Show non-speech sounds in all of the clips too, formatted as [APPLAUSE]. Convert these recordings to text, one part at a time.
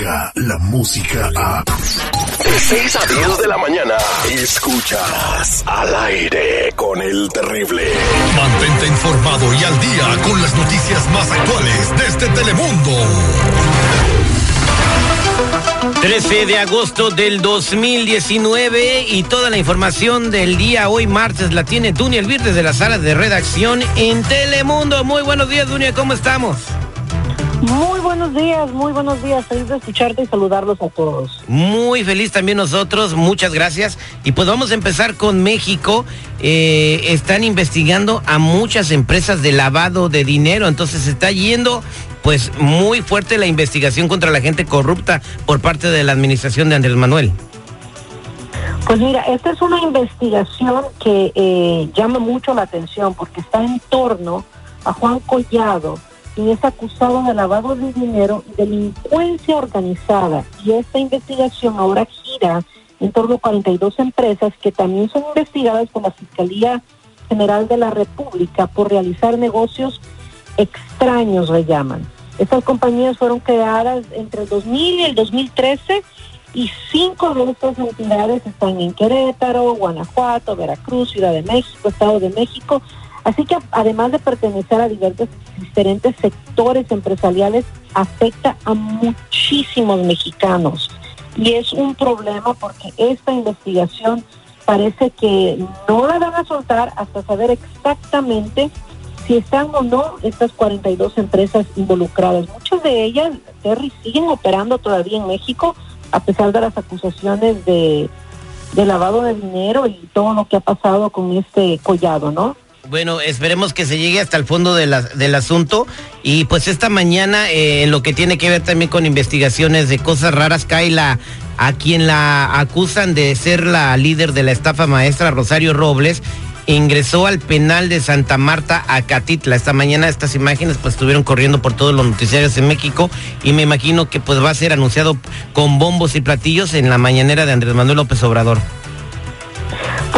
la música a... De 6 a 10 de la mañana, escuchas al aire con el terrible. Mantente informado y al día con las noticias más actuales desde Telemundo. 13 de agosto del 2019 y toda la información del día hoy martes la tiene Dunia Elvir desde la sala de redacción en Telemundo. Muy buenos días, Dunia, ¿cómo estamos? Muy buenos días, muy buenos días. Feliz de escucharte y saludarlos a todos. Muy feliz también nosotros, muchas gracias. Y pues vamos a empezar con México. Eh, están investigando a muchas empresas de lavado de dinero, entonces se está yendo pues muy fuerte la investigación contra la gente corrupta por parte de la administración de Andrés Manuel. Pues mira, esta es una investigación que eh, llama mucho la atención porque está en torno a Juan Collado, quien es acusado de lavado de dinero y delincuencia organizada. Y esta investigación ahora gira en torno a 42 empresas que también son investigadas por la Fiscalía General de la República por realizar negocios extraños, le llaman. Estas compañías fueron creadas entre el 2000 y el 2013 y cinco de estas entidades están en Querétaro, Guanajuato, Veracruz, Ciudad de México, Estado de México. Así que además de pertenecer a diversos, diferentes sectores empresariales, afecta a muchísimos mexicanos. Y es un problema porque esta investigación parece que no la van a soltar hasta saber exactamente si están o no estas 42 empresas involucradas. Muchas de ellas, Terry, siguen operando todavía en México a pesar de las acusaciones de, de lavado de dinero y todo lo que ha pasado con este collado, ¿no? Bueno, esperemos que se llegue hasta el fondo de la, del asunto. Y pues esta mañana, eh, en lo que tiene que ver también con investigaciones de cosas raras, cae la, a quien la acusan de ser la líder de la estafa maestra, Rosario Robles, ingresó al penal de Santa Marta, a Catitla. Esta mañana estas imágenes pues estuvieron corriendo por todos los noticiarios en México y me imagino que pues va a ser anunciado con bombos y platillos en la mañanera de Andrés Manuel López Obrador.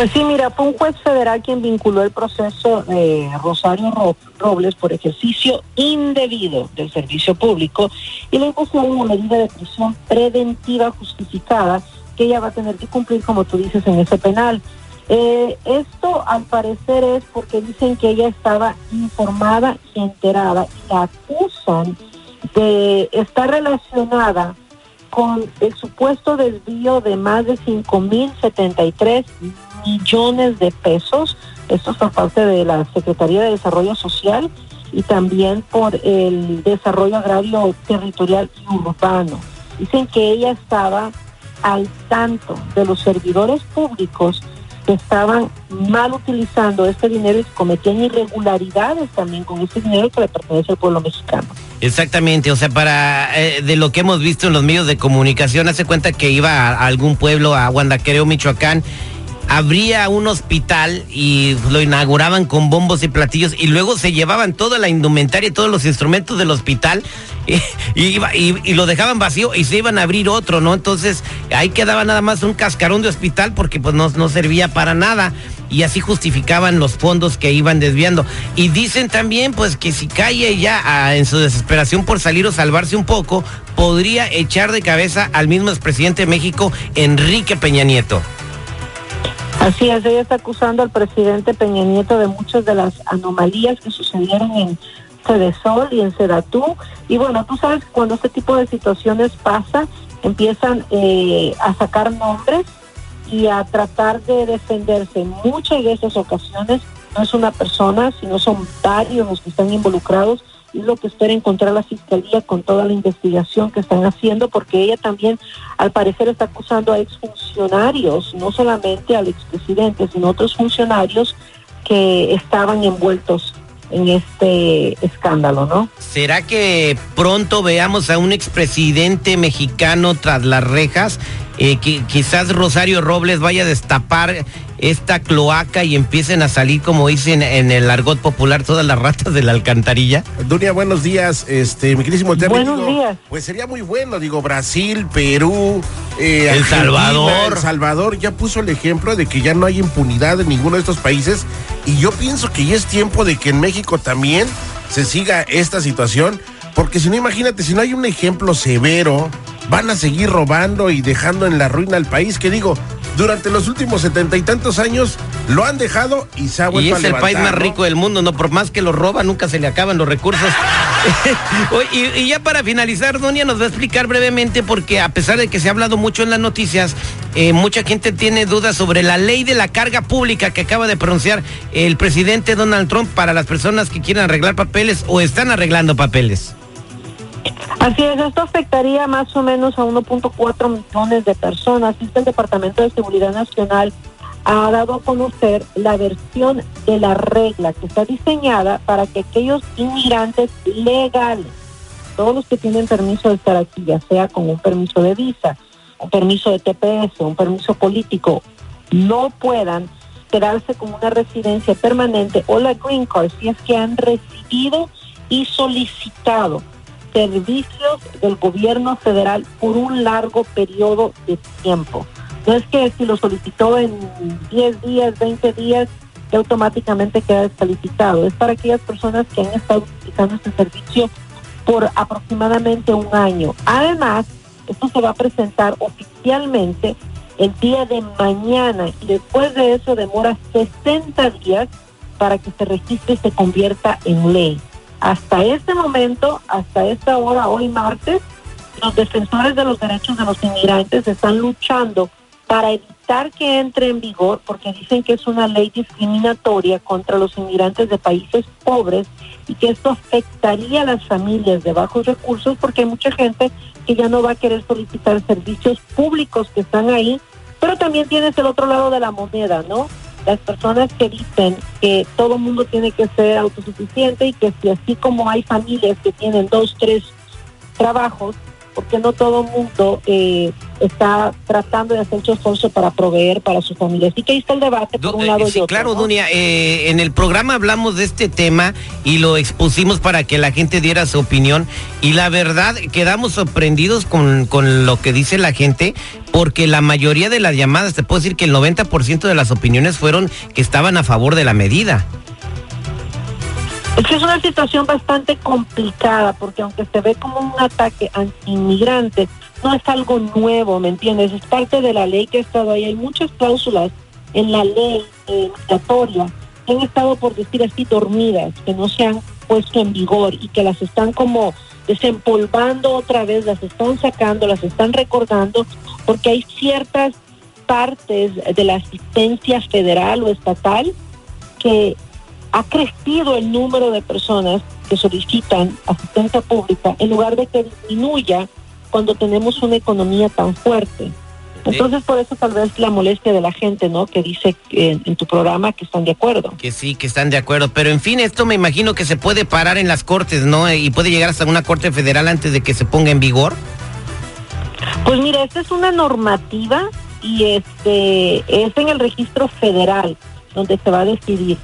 Pues sí, mira, fue un juez federal quien vinculó el proceso de Rosario Robles por ejercicio indebido del servicio público y le impuso una medida de prisión preventiva justificada que ella va a tener que cumplir, como tú dices, en ese penal. Eh, esto al parecer es porque dicen que ella estaba informada y enterada y la acusan de estar relacionada con el supuesto desvío de más de 5.073 millones de pesos. Esto es por parte de la Secretaría de Desarrollo Social y también por el desarrollo agrario territorial y urbano. Dicen que ella estaba al tanto de los servidores públicos que estaban mal utilizando este dinero y cometían irregularidades también con este dinero que le pertenece al pueblo mexicano. Exactamente, o sea, para eh, de lo que hemos visto en los medios de comunicación, hace cuenta que iba a, algún pueblo, a Guandaquereo, Michoacán, abría un hospital y lo inauguraban con bombos y platillos y luego se llevaban toda la indumentaria y todos los instrumentos del hospital [LAUGHS] y, lo dejaban vacío y se iban a abrir otro, ¿no? Entonces ahí quedaba nada más un cascarón de hospital porque pues no, no servía para nada y así justificaban los fondos que iban desviando. Y dicen también pues que si cae ya ah, en su desesperación por salir o salvarse un poco, podría echar de cabeza al mismo expresidente de México, Enrique Peña Nieto. Así es, ella está acusando al presidente Peña Nieto de muchas de las anomalías que sucedieron en Cedesol y en Sedatú. Y bueno, tú sabes cuando este tipo de situaciones pasa, empiezan eh, a sacar nombres y a tratar de defenderse. Muchas de esas ocasiones no es una persona, sino son varios los que están involucrados es lo que espera encontrar la fiscalía con toda la investigación que están haciendo, porque ella también, al parecer, está acusando a exfuncionarios, no solamente al expresidente, sino a otros funcionarios que estaban envueltos en este escándalo, ¿no? ¿Será que pronto veamos a un expresidente mexicano tras las rejas? Eh, que quizás Rosario Robles vaya a destapar esta cloaca y empiecen a salir, como dicen en el argot popular, todas las ratas de la alcantarilla. Dunia, buenos días, este, mi querísimo Buenos días. Pues sería muy bueno, digo, Brasil, Perú, eh, El Salvador. El Salvador ya puso el ejemplo de que ya no hay impunidad en ninguno de estos países y yo pienso que ya es tiempo de que en México también se siga esta situación, porque si no, imagínate, si no hay un ejemplo severo van a seguir robando y dejando en la ruina al país, que digo, durante los últimos setenta y tantos años lo han dejado y se ha vuelto Y es el país más rico del mundo, no por más que lo roba, nunca se le acaban los recursos. [LAUGHS] y, ya para finalizar, Donia nos va a explicar brevemente, porque a pesar de que se ha hablado mucho en las noticias, eh, mucha gente tiene dudas sobre la ley de la carga pública que acaba de pronunciar el presidente Donald Trump para las personas que quieren arreglar papeles o están arreglando papeles. Así es, esto afectaría más o menos a 1.4 millones de personas. el Departamento de Seguridad Nacional ha dado a conocer la versión de la regla que está diseñada para que aquellos inmigrantes legales, todos los que tienen permiso de estar aquí, ya sea con un permiso de visa, un permiso de TPS, un permiso político, no puedan quedarse con una residencia permanente o la green card si es que han recibido y solicitado servicios del gobierno federal por un largo periodo de tiempo. No es que si lo solicitó en 10 días, 20 días, que automáticamente queda descalificado. Es para aquellas personas que han estado utilizando este servicio por aproximadamente un año. Además, esto se va a presentar oficialmente el día de mañana y después de eso demora 60 días para que se registre y se convierta en ley. Hasta este momento, hasta esta hora, hoy martes, los defensores de los derechos de los inmigrantes están luchando para evitar que entre en vigor, porque dicen que es una ley discriminatoria contra los inmigrantes de países pobres y que esto afectaría a las familias de bajos recursos, porque hay mucha gente que ya no va a querer solicitar servicios públicos que están ahí, pero también tienes el otro lado de la moneda, ¿no? las personas que dicen que todo mundo tiene que ser autosuficiente y que si así como hay familias que tienen dos, tres trabajos, porque no todo mundo eh, está tratando de hacer su esfuerzo para proveer para su familia. Así que ahí está el debate por un lado sí, y otro. Claro, Dunia, eh, en el programa hablamos de este tema y lo expusimos para que la gente diera su opinión y la verdad quedamos sorprendidos con, con lo que dice la gente porque la mayoría de las llamadas, te puedo decir que el 90% de las opiniones fueron que estaban a favor de la medida. Es que es una situación bastante complicada porque aunque se ve como un ataque anti-inmigrante, no es algo nuevo, ¿me entiendes? Es parte de la ley que ha estado ahí. Hay muchas cláusulas en la ley eh, migratoria que han estado, por decir así, dormidas, que no se han puesto en vigor y que las están como desempolvando otra vez, las están sacando, las están recordando, porque hay ciertas partes de la asistencia federal o estatal que ha crecido el número de personas que solicitan asistencia pública en lugar de que disminuya cuando tenemos una economía tan fuerte. Entonces, por eso tal vez la molestia de la gente, ¿no? Que dice en, en, tu programa que están de acuerdo. Que sí, que están de acuerdo. Pero en fin, esto me imagino que se puede parar en las cortes, ¿no? Y puede llegar hasta una corte federal antes de que se ponga en vigor. Pues mira, esta es una normativa y este es en el registro federal donde se va a decidir.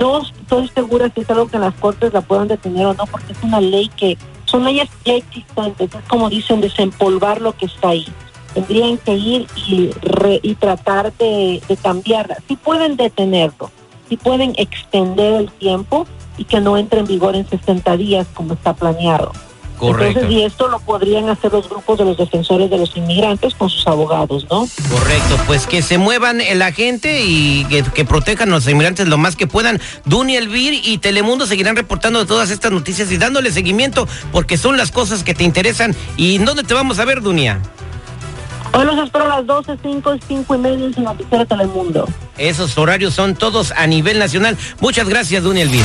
No estoy segura si es algo que en las cortes la puedan detener o no, porque es una ley que son leyes ya existentes, es como dicen, desempolvar lo que está ahí. Tendrían que ir y, re, y tratar de, de cambiarla. Si pueden detenerlo, si pueden extender el tiempo y que no entre en vigor en 60 días como está planeado. Correcto. Entonces, y esto lo podrían hacer los grupos de los defensores de los inmigrantes con sus abogados, ¿no? Correcto, pues que se muevan la gente y que, que protejan a los inmigrantes lo más que puedan. Duny Elvir y Telemundo seguirán reportando todas estas noticias y dándole seguimiento porque son las cosas que te interesan. ¿Y dónde te vamos a ver, Dunia? Hoy los espero a las 12, 5 y 5 y media en Noticiero Telemundo. Esos horarios son todos a nivel nacional. Muchas gracias, Duny Elvir.